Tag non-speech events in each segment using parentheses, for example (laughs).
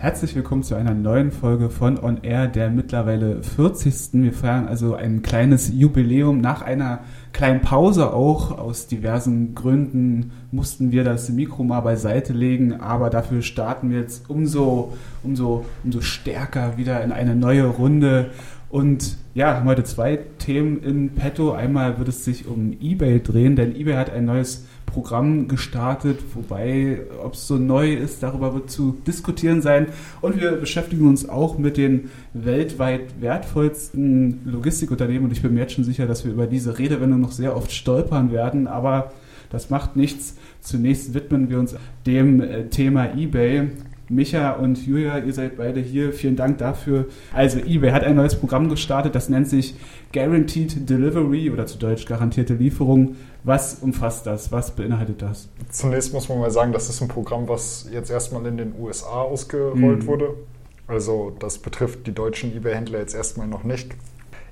Herzlich willkommen zu einer neuen Folge von On Air, der mittlerweile 40. Wir feiern also ein kleines Jubiläum nach einer kleinen Pause auch. Aus diversen Gründen mussten wir das Mikro mal beiseite legen, aber dafür starten wir jetzt umso, umso, umso stärker wieder in eine neue Runde. Und ja, haben heute zwei Themen in petto. Einmal wird es sich um eBay drehen, denn eBay hat ein neues Programm gestartet, wobei, ob es so neu ist, darüber wird zu diskutieren sein. Und wir beschäftigen uns auch mit den weltweit wertvollsten Logistikunternehmen. Und ich bin mir jetzt schon sicher, dass wir über diese Redewendung noch sehr oft stolpern werden. Aber das macht nichts. Zunächst widmen wir uns dem äh, Thema eBay. Micha und Julia, ihr seid beide hier. Vielen Dank dafür. Also eBay hat ein neues Programm gestartet, das nennt sich Guaranteed Delivery oder zu Deutsch garantierte Lieferung. Was umfasst das? Was beinhaltet das? Zunächst muss man mal sagen, das ist ein Programm, was jetzt erstmal in den USA ausgerollt mhm. wurde. Also das betrifft die deutschen eBay-Händler jetzt erstmal noch nicht.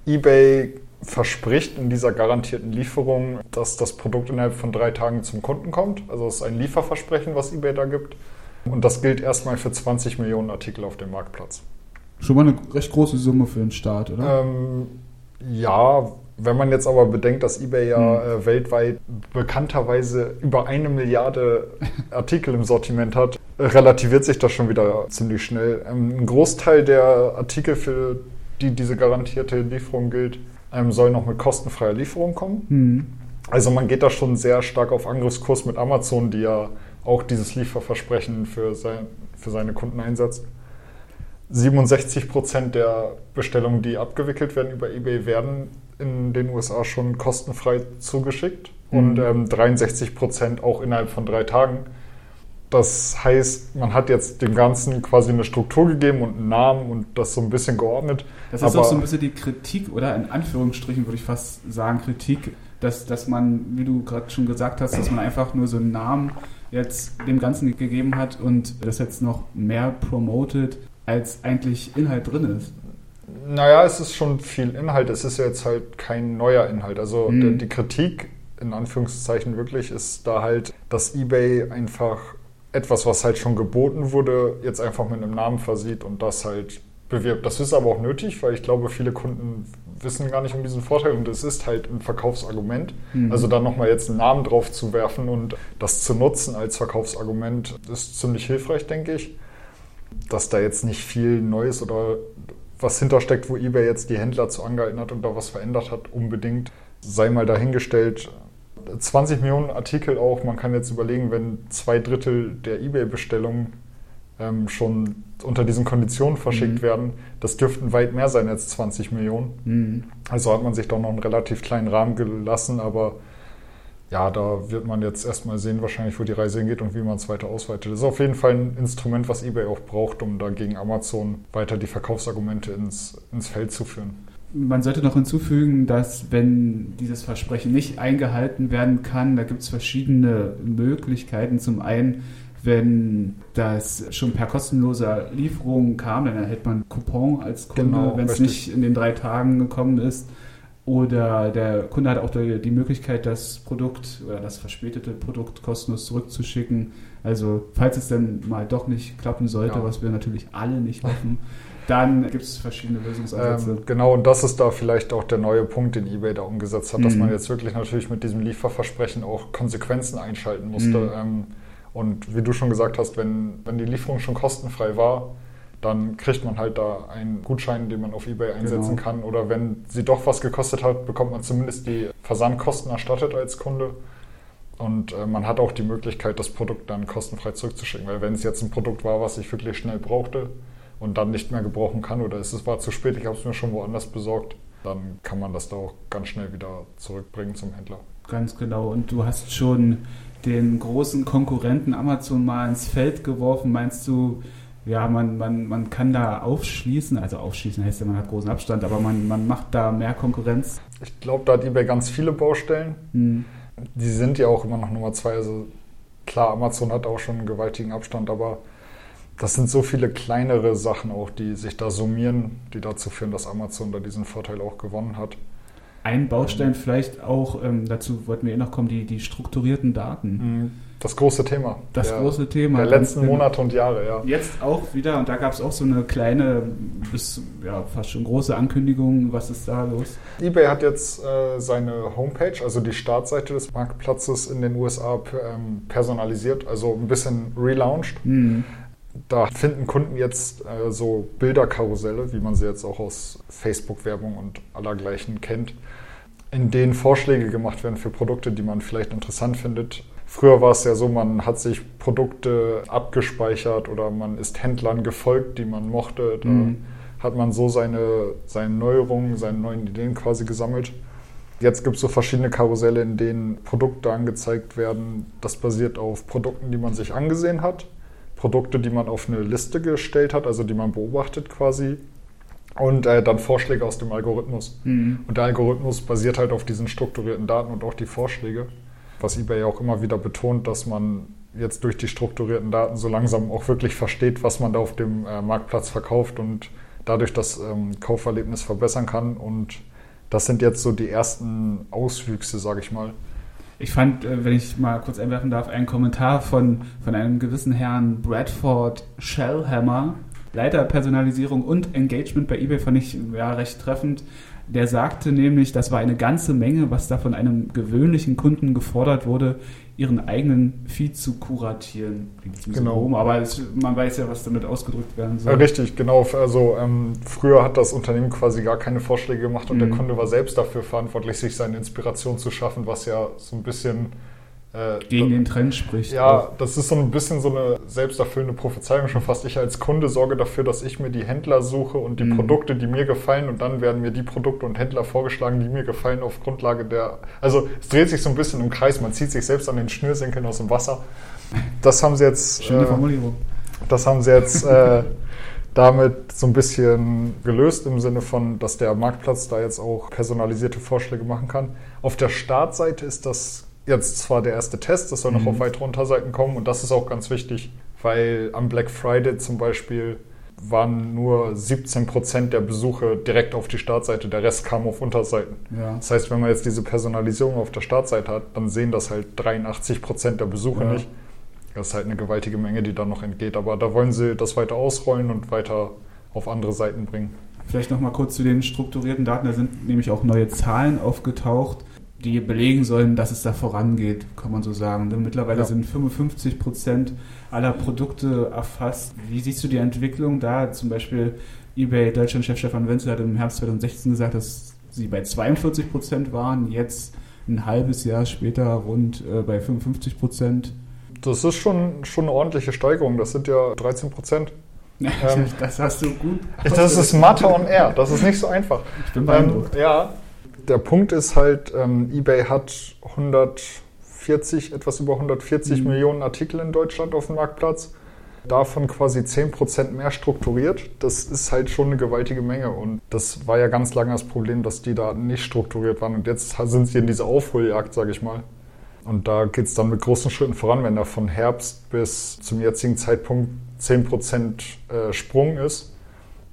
eBay verspricht in dieser garantierten Lieferung, dass das Produkt innerhalb von drei Tagen zum Kunden kommt. Also es ist ein Lieferversprechen, was eBay da gibt. Und das gilt erstmal für 20 Millionen Artikel auf dem Marktplatz. Schon mal eine recht große Summe für den Start, oder? Ähm, ja, wenn man jetzt aber bedenkt, dass eBay ja mhm. äh, weltweit bekannterweise über eine Milliarde (laughs) Artikel im Sortiment hat, relativiert sich das schon wieder ziemlich schnell. Ähm, ein Großteil der Artikel, für die diese garantierte Lieferung gilt, ähm, soll noch mit kostenfreier Lieferung kommen. Mhm. Also man geht da schon sehr stark auf Angriffskurs mit Amazon, die ja auch dieses Lieferversprechen für, sein, für seine Kunden einsetzt. 67 Prozent der Bestellungen, die abgewickelt werden über eBay, werden in den USA schon kostenfrei zugeschickt mhm. und ähm, 63 Prozent auch innerhalb von drei Tagen. Das heißt, man hat jetzt dem Ganzen quasi eine Struktur gegeben und einen Namen und das so ein bisschen geordnet. Das ist auch so ein bisschen die Kritik oder in Anführungsstrichen würde ich fast sagen Kritik, dass, dass man, wie du gerade schon gesagt hast, dass man einfach nur so einen Namen jetzt dem Ganzen gegeben hat und das jetzt noch mehr promotet, als eigentlich Inhalt drin ist. Naja, es ist schon viel Inhalt. Es ist jetzt halt kein neuer Inhalt. Also mhm. die, die Kritik, in Anführungszeichen wirklich, ist da halt, dass eBay einfach etwas, was halt schon geboten wurde, jetzt einfach mit einem Namen versieht und das halt bewirbt. Das ist aber auch nötig, weil ich glaube, viele Kunden wissen gar nicht um diesen Vorteil und es ist halt ein Verkaufsargument. Mhm. Also da nochmal jetzt einen Namen drauf zu werfen und das zu nutzen als Verkaufsargument ist ziemlich hilfreich, denke ich. Dass da jetzt nicht viel Neues oder was hintersteckt, wo eBay jetzt die Händler zu angehalten hat und da was verändert hat, unbedingt, sei mal dahingestellt. 20 Millionen Artikel auch, man kann jetzt überlegen, wenn zwei Drittel der eBay-Bestellungen ähm, schon unter diesen Konditionen verschickt mhm. werden, das dürften weit mehr sein als 20 Millionen. Mhm. Also hat man sich doch noch einen relativ kleinen Rahmen gelassen, aber ja, da wird man jetzt erstmal sehen, wahrscheinlich, wo die Reise hingeht und wie man es weiter ausweitet. Das ist auf jeden Fall ein Instrument, was eBay auch braucht, um da gegen Amazon weiter die Verkaufsargumente ins, ins Feld zu führen. Man sollte noch hinzufügen, dass wenn dieses Versprechen nicht eingehalten werden kann, da gibt es verschiedene Möglichkeiten. Zum einen wenn das schon per kostenloser Lieferung kam, dann erhält man einen Coupon als Kunde, genau, wenn es nicht in den drei Tagen gekommen ist. Oder der Kunde hat auch die Möglichkeit, das Produkt oder das verspätete Produkt kostenlos zurückzuschicken. Also falls es dann mal doch nicht klappen sollte, ja. was wir natürlich alle nicht hoffen, dann gibt es verschiedene Lösungsansätze. Ähm, genau, und das ist da vielleicht auch der neue Punkt, den eBay da umgesetzt hat, mhm. dass man jetzt wirklich natürlich mit diesem Lieferversprechen auch Konsequenzen einschalten musste. Mhm. Ähm, und wie du schon gesagt hast, wenn, wenn die Lieferung schon kostenfrei war, dann kriegt man halt da einen Gutschein, den man auf eBay einsetzen genau. kann. Oder wenn sie doch was gekostet hat, bekommt man zumindest die Versandkosten erstattet als Kunde. Und äh, man hat auch die Möglichkeit, das Produkt dann kostenfrei zurückzuschicken. Weil wenn es jetzt ein Produkt war, was ich wirklich schnell brauchte und dann nicht mehr gebrauchen kann oder es war zu spät, ich habe es mir schon woanders besorgt, dann kann man das da auch ganz schnell wieder zurückbringen zum Händler. Ganz genau. Und du hast schon den großen Konkurrenten Amazon mal ins Feld geworfen. Meinst du, ja, man, man, man kann da aufschließen, also aufschließen heißt ja, man hat großen Abstand, aber man, man macht da mehr Konkurrenz? Ich glaube, da hat eBay ganz viele Baustellen. Hm. Die sind ja auch immer noch Nummer zwei. Also klar, Amazon hat auch schon einen gewaltigen Abstand, aber das sind so viele kleinere Sachen auch, die sich da summieren, die dazu führen, dass Amazon da diesen Vorteil auch gewonnen hat. Ein Baustein vielleicht auch, ähm, dazu wollten wir eh noch kommen, die, die strukturierten Daten. Mhm. Das große Thema. Das der, große Thema. Der letzten Monate und Jahre, ja. Jetzt auch wieder, und da gab es auch so eine kleine, bis ja, fast schon große Ankündigung. Was ist da los? eBay hat jetzt äh, seine Homepage, also die Startseite des Marktplatzes in den USA ähm, personalisiert, also ein bisschen relaunched. Mhm. Da finden Kunden jetzt äh, so Bilderkarusselle, wie man sie jetzt auch aus Facebook-Werbung und allergleichen kennt, in denen Vorschläge gemacht werden für Produkte, die man vielleicht interessant findet Früher war es ja so, man hat sich Produkte abgespeichert oder man ist Händlern gefolgt, die man mochte. Da mhm. hat man so seine, seine Neuerungen, seine neuen Ideen quasi gesammelt. Jetzt gibt es so verschiedene Karusselle, in denen Produkte angezeigt werden. Das basiert auf Produkten, die man sich angesehen hat, Produkte, die man auf eine Liste gestellt hat, also die man beobachtet quasi. Und äh, dann Vorschläge aus dem Algorithmus. Mhm. Und der Algorithmus basiert halt auf diesen strukturierten Daten und auch die Vorschläge was eBay auch immer wieder betont, dass man jetzt durch die strukturierten Daten so langsam auch wirklich versteht, was man da auf dem äh, Marktplatz verkauft und dadurch das ähm, Kauferlebnis verbessern kann. Und das sind jetzt so die ersten Auswüchse, sage ich mal. Ich fand, äh, wenn ich mal kurz einwerfen darf, einen Kommentar von, von einem gewissen Herrn Bradford Shellhammer, Leiter Personalisierung und Engagement bei eBay, fand ich ja recht treffend. Der sagte nämlich, das war eine ganze Menge, was da von einem gewöhnlichen Kunden gefordert wurde, ihren eigenen Feed zu kuratieren. Genau. Rum, aber es, man weiß ja, was damit ausgedrückt werden soll. Richtig, genau. Also ähm, früher hat das Unternehmen quasi gar keine Vorschläge gemacht und mhm. der Kunde war selbst dafür verantwortlich, sich seine Inspiration zu schaffen, was ja so ein bisschen äh, Gegen den Trend spricht. Ja, das ist so ein bisschen so eine selbsterfüllende Prophezeiung schon fast. Ich als Kunde sorge dafür, dass ich mir die Händler suche und die mhm. Produkte, die mir gefallen und dann werden mir die Produkte und Händler vorgeschlagen, die mir gefallen auf Grundlage der... Also es dreht sich so ein bisschen im Kreis, man zieht sich selbst an den Schnürsenkeln aus dem Wasser. Das haben sie jetzt... Schöne äh, Formulierung. Das haben sie jetzt... Äh, damit so ein bisschen gelöst im Sinne von, dass der Marktplatz da jetzt auch personalisierte Vorschläge machen kann. Auf der Startseite ist das jetzt zwar der erste Test, das soll noch mhm. auf weitere Unterseiten kommen und das ist auch ganz wichtig, weil am Black Friday zum Beispiel waren nur 17 Prozent der Besuche direkt auf die Startseite, der Rest kam auf Unterseiten. Ja. Das heißt, wenn man jetzt diese Personalisierung auf der Startseite hat, dann sehen das halt 83 Prozent der Besuche ja. nicht. Das ist halt eine gewaltige Menge, die dann noch entgeht. Aber da wollen sie das weiter ausrollen und weiter auf andere Seiten bringen. Vielleicht noch mal kurz zu den strukturierten Daten. Da sind nämlich auch neue Zahlen aufgetaucht die belegen sollen, dass es da vorangeht, kann man so sagen. Denn mittlerweile ja. sind 55 Prozent aller Produkte erfasst. Wie siehst du die Entwicklung da? Zum Beispiel eBay Deutschland-Chef Stefan Wenzel hat im Herbst 2016 gesagt, dass sie bei 42 Prozent waren, jetzt ein halbes Jahr später rund äh, bei 55 Prozent. Das ist schon, schon eine ordentliche Steigerung. Das sind ja 13 Prozent. ähm, (laughs) das hast du gut. Das ist Mathe on Air. Das ist nicht so einfach. Ich bin beeindruckt. Ähm, ja, der Punkt ist halt, ähm, eBay hat 140, etwas über 140 mhm. Millionen Artikel in Deutschland auf dem Marktplatz. Davon quasi 10% mehr strukturiert. Das ist halt schon eine gewaltige Menge. Und das war ja ganz lange das Problem, dass die Daten nicht strukturiert waren. Und jetzt sind sie in dieser Aufholjagd, sage ich mal. Und da geht es dann mit großen Schritten voran, wenn da von Herbst bis zum jetzigen Zeitpunkt 10% äh, Sprung ist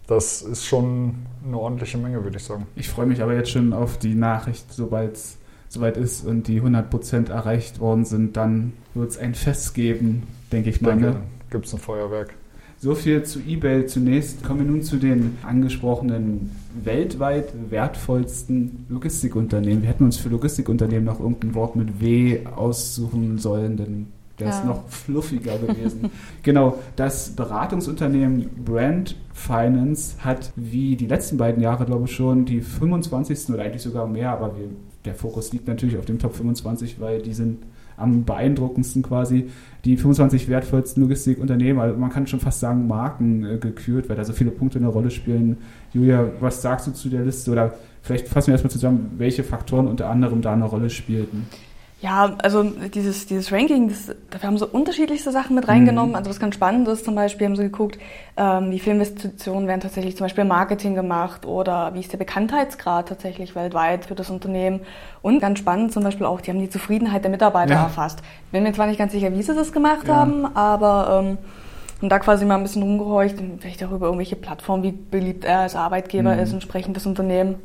das ist schon eine ordentliche Menge, würde ich sagen. Ich freue mich aber jetzt schon auf die Nachricht, sobald es soweit ist und die 100% erreicht worden sind, dann wird es ein Fest geben, denke ich, mal. Ne? Gibt es ein Feuerwerk. So viel zu eBay zunächst. Kommen wir nun zu den angesprochenen weltweit wertvollsten Logistikunternehmen. Wir hätten uns für Logistikunternehmen noch irgendein Wort mit W aussuchen sollen, denn der ja. ist noch fluffiger gewesen. (laughs) genau, das Beratungsunternehmen Brand Finance hat wie die letzten beiden Jahre, glaube ich, schon die 25. oder eigentlich sogar mehr, aber wir, der Fokus liegt natürlich auf dem Top 25, weil die sind am beeindruckendsten quasi die 25 wertvollsten Logistikunternehmen, also man kann schon fast sagen Marken äh, gekürt, weil da so viele Punkte eine Rolle spielen. Julia, was sagst du zu der Liste oder vielleicht fassen wir erstmal zusammen, welche Faktoren unter anderem da eine Rolle spielten? Ja, also dieses, dieses Ranking, das, wir haben so unterschiedlichste Sachen mit reingenommen. Mhm. Also was ganz spannend ist, zum Beispiel haben sie geguckt, ähm, wie viele Investitionen werden tatsächlich zum Beispiel Marketing gemacht oder wie ist der Bekanntheitsgrad tatsächlich weltweit für das Unternehmen. Und ganz spannend zum Beispiel auch, die haben die Zufriedenheit der Mitarbeiter ja. erfasst. Bin mir zwar nicht ganz sicher, wie sie das gemacht ja. haben, aber ähm, und da quasi mal ein bisschen rumgehorcht, vielleicht auch über irgendwelche Plattformen, wie beliebt er als Arbeitgeber mhm. ist, entsprechend das Unternehmen.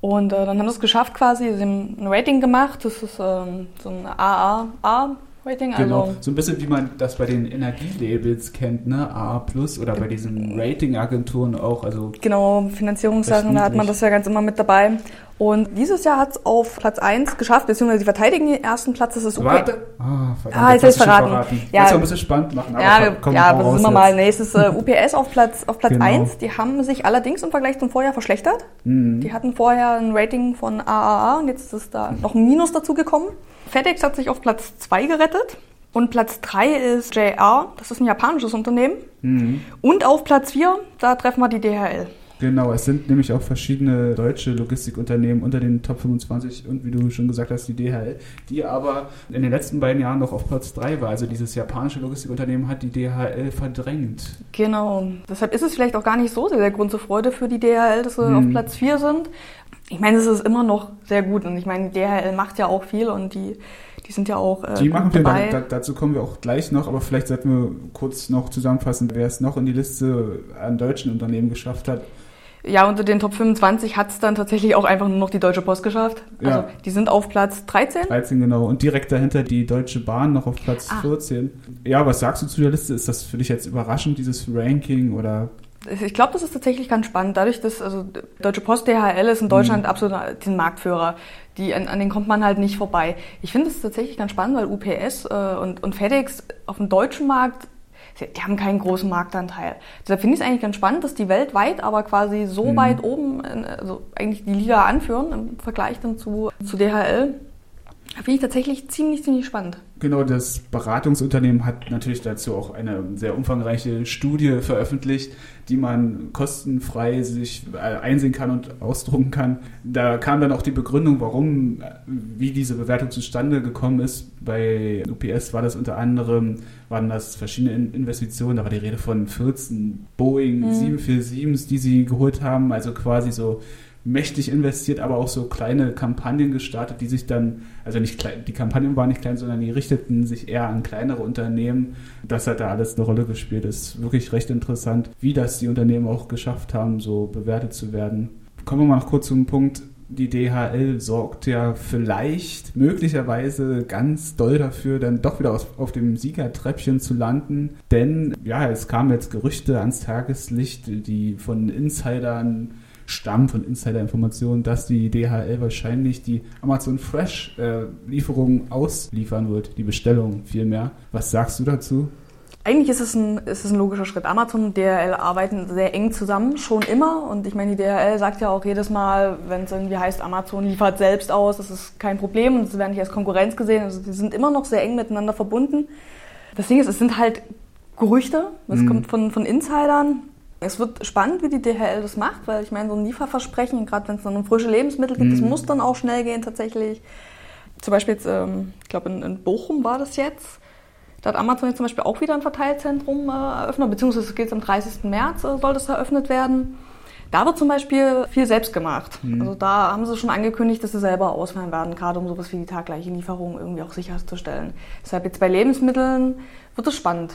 Und äh, dann haben sie es geschafft quasi, sie haben ein Rating gemacht, das ist ähm, so ein AAA Rating. Genau, also so ein bisschen wie man das bei den Energielabels kennt, ne? A plus oder bei diesen Ratingagenturen auch. Also genau, Finanzierungssachen, da hat man das ja ganz immer mit dabei. Und dieses Jahr hat es auf Platz 1 geschafft, beziehungsweise sie verteidigen den ersten Platz, das ist okay. Warte. Ah, verdammt, ah, jetzt, jetzt verraten. verraten. Ja, das ein bisschen spannend machen. Aber ja, komm, ja aber sind wir mal nächstes äh, UPS auf Platz, auf Platz genau. 1. Die haben sich allerdings im Vergleich zum Vorjahr verschlechtert. Mhm. Die hatten vorher ein Rating von AAA und jetzt ist da noch ein Minus dazu gekommen. FedEx hat sich auf Platz 2 gerettet. Und Platz 3 ist JR, das ist ein japanisches Unternehmen. Mhm. Und auf Platz 4, da treffen wir die DHL. Genau, es sind nämlich auch verschiedene deutsche Logistikunternehmen unter den Top 25 und wie du schon gesagt hast, die DHL, die aber in den letzten beiden Jahren noch auf Platz 3 war. Also dieses japanische Logistikunternehmen hat die DHL verdrängt. Genau, deshalb ist es vielleicht auch gar nicht so sehr der Grund zur Freude für die DHL, dass sie mhm. auf Platz 4 sind. Ich meine, es ist immer noch sehr gut und ich meine, DHL macht ja auch viel und die die sind ja auch. Äh, die machen wir, da, da, dazu kommen wir auch gleich noch, aber vielleicht sollten wir kurz noch zusammenfassen, wer es noch in die Liste an deutschen Unternehmen geschafft hat. Ja, unter den Top 25 hat es dann tatsächlich auch einfach nur noch die Deutsche Post geschafft. Also ja. die sind auf Platz 13. 13, genau. Und direkt dahinter die Deutsche Bahn noch auf Platz ah. 14. Ja, was sagst du zu der Liste? Ist das für dich jetzt überraschend, dieses Ranking oder ich glaube, das ist tatsächlich ganz spannend. Dadurch, dass also Deutsche Post DHL ist in Deutschland mhm. absolut den Marktführer. Die, an, an den kommt man halt nicht vorbei. Ich finde es tatsächlich ganz spannend, weil UPS äh, und, und FedEx auf dem deutschen Markt, die haben keinen großen Marktanteil. Deshalb finde ich es eigentlich ganz spannend, dass die weltweit aber quasi so mhm. weit oben, also eigentlich die Liga anführen im Vergleich dann zu, zu DHL. Finde ich tatsächlich ziemlich, ziemlich spannend. Genau, das Beratungsunternehmen hat natürlich dazu auch eine sehr umfangreiche Studie veröffentlicht, die man kostenfrei sich äh, einsehen kann und ausdrucken kann. Da kam dann auch die Begründung, warum, äh, wie diese Bewertung zustande gekommen ist. Bei UPS war das unter anderem, waren das verschiedene Investitionen, da war die Rede von 14 Boeing mhm. 747s, die sie geholt haben, also quasi so mächtig investiert, aber auch so kleine Kampagnen gestartet, die sich dann, also nicht klein, die Kampagnen waren nicht klein, sondern die richteten sich eher an kleinere Unternehmen. Das hat da alles eine Rolle gespielt. Das ist wirklich recht interessant, wie das die Unternehmen auch geschafft haben, so bewertet zu werden. Kommen wir mal kurz zum Punkt. Die DHL sorgt ja vielleicht, möglicherweise ganz doll dafür, dann doch wieder auf, auf dem Siegertreppchen zu landen. Denn ja, es kamen jetzt Gerüchte ans Tageslicht, die von Insidern stammen von Insider-Informationen, dass die DHL wahrscheinlich die Amazon Fresh-Lieferung äh, ausliefern wird, die Bestellung vielmehr. Was sagst du dazu? Eigentlich ist es, ein, ist es ein logischer Schritt. Amazon und DHL arbeiten sehr eng zusammen, schon immer. Und ich meine, die DHL sagt ja auch jedes Mal, wenn es irgendwie heißt, Amazon liefert selbst aus, das ist kein Problem und sie werden nicht als Konkurrenz gesehen. Also sie sind immer noch sehr eng miteinander verbunden. Das Ding ist, es sind halt Gerüchte, das mhm. kommt von, von Insidern. Es wird spannend, wie die DHL das macht, weil ich meine, so ein Lieferversprechen, gerade wenn es dann um frische Lebensmittel geht, mhm. das muss dann auch schnell gehen tatsächlich. Zum Beispiel jetzt, ähm, ich glaube in, in, Bochum war das jetzt. Da hat Amazon jetzt zum Beispiel auch wieder ein Verteilzentrum äh, eröffnet, beziehungsweise geht es am 30. März, äh, soll das eröffnet werden. Da wird zum Beispiel viel selbst gemacht. Mhm. Also da haben sie schon angekündigt, dass sie selber ausfallen werden, gerade um sowas wie die taggleiche Lieferung irgendwie auch sicherzustellen. Deshalb jetzt bei Lebensmitteln wird es spannend.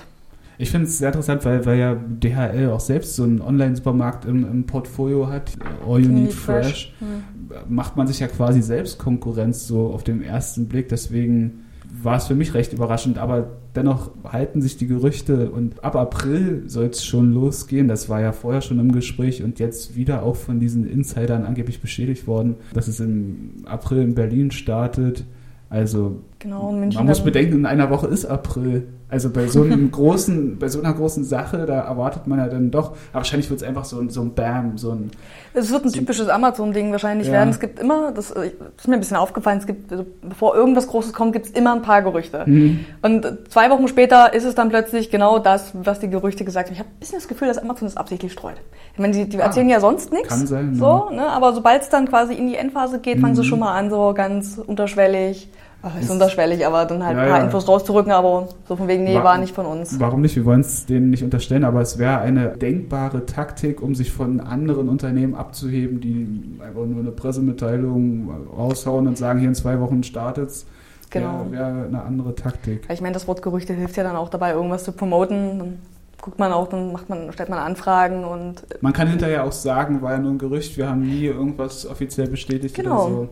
Ich finde es sehr interessant, weil, weil ja DHL auch selbst so einen Online-Supermarkt im, im, Portfolio hat, All You Need Fresh. fresh. Mhm. Macht man sich ja quasi selbst Konkurrenz so auf den ersten Blick. Deswegen war es für mich recht überraschend, aber dennoch halten sich die Gerüchte und ab April soll es schon losgehen. Das war ja vorher schon im Gespräch und jetzt wieder auch von diesen Insidern angeblich bestätigt worden, dass es im April in Berlin startet. Also genau, man muss bedenken, in einer Woche ist April. Also bei so einem (laughs) großen, bei so einer großen Sache, da erwartet man ja dann doch, aber wahrscheinlich wird es einfach so, so ein Bam, so ein. Es wird ein so typisches Amazon-Ding wahrscheinlich ja. werden. Es gibt immer, das ist mir ein bisschen aufgefallen, es gibt, also bevor irgendwas Großes kommt, gibt es immer ein paar Gerüchte. Mhm. Und zwei Wochen später ist es dann plötzlich genau das, was die Gerüchte gesagt haben. Ich habe ein bisschen das Gefühl, dass Amazon das absichtlich streut. Ich meine, die, die ah, erzählen ja sonst nichts. Kann sein. So, ne? Aber sobald es dann quasi in die Endphase geht, mhm. fangen sie mhm. schon mal an, so ganz unterschwellig. Ach, ist unterschwellig, aber dann halt ja, ein paar ja. Infos rauszurücken, aber so von wegen, nee, war, war nicht von uns. Warum nicht? Wir wollen es denen nicht unterstellen, aber es wäre eine denkbare Taktik, um sich von anderen Unternehmen abzuheben, die einfach nur eine Pressemitteilung raushauen und sagen, hier in zwei Wochen startet es. Genau. Wäre wär eine andere Taktik. Ich meine, das Wort Gerüchte hilft ja dann auch dabei, irgendwas zu promoten. Dann guckt man auch, dann macht man, stellt man Anfragen und. Man kann hinterher auch sagen, war ja nur ein Gerücht, wir haben nie irgendwas offiziell bestätigt genau. oder so.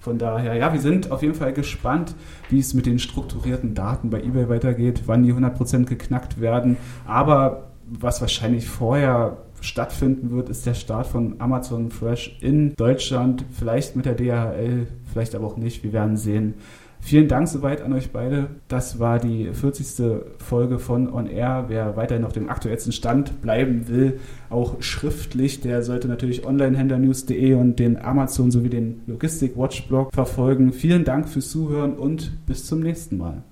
Von daher, ja, wir sind auf jeden Fall gespannt, wie es mit den strukturierten Daten bei eBay weitergeht, wann die 100% geknackt werden. Aber was wahrscheinlich vorher stattfinden wird, ist der Start von Amazon Fresh in Deutschland, vielleicht mit der DHL, vielleicht aber auch nicht. Wir werden sehen. Vielen Dank soweit an euch beide. Das war die 40. Folge von On Air. Wer weiterhin auf dem aktuellsten Stand bleiben will, auch schriftlich, der sollte natürlich onlinehändlernews.de und den Amazon sowie den Logistik Watch Blog verfolgen. Vielen Dank fürs Zuhören und bis zum nächsten Mal.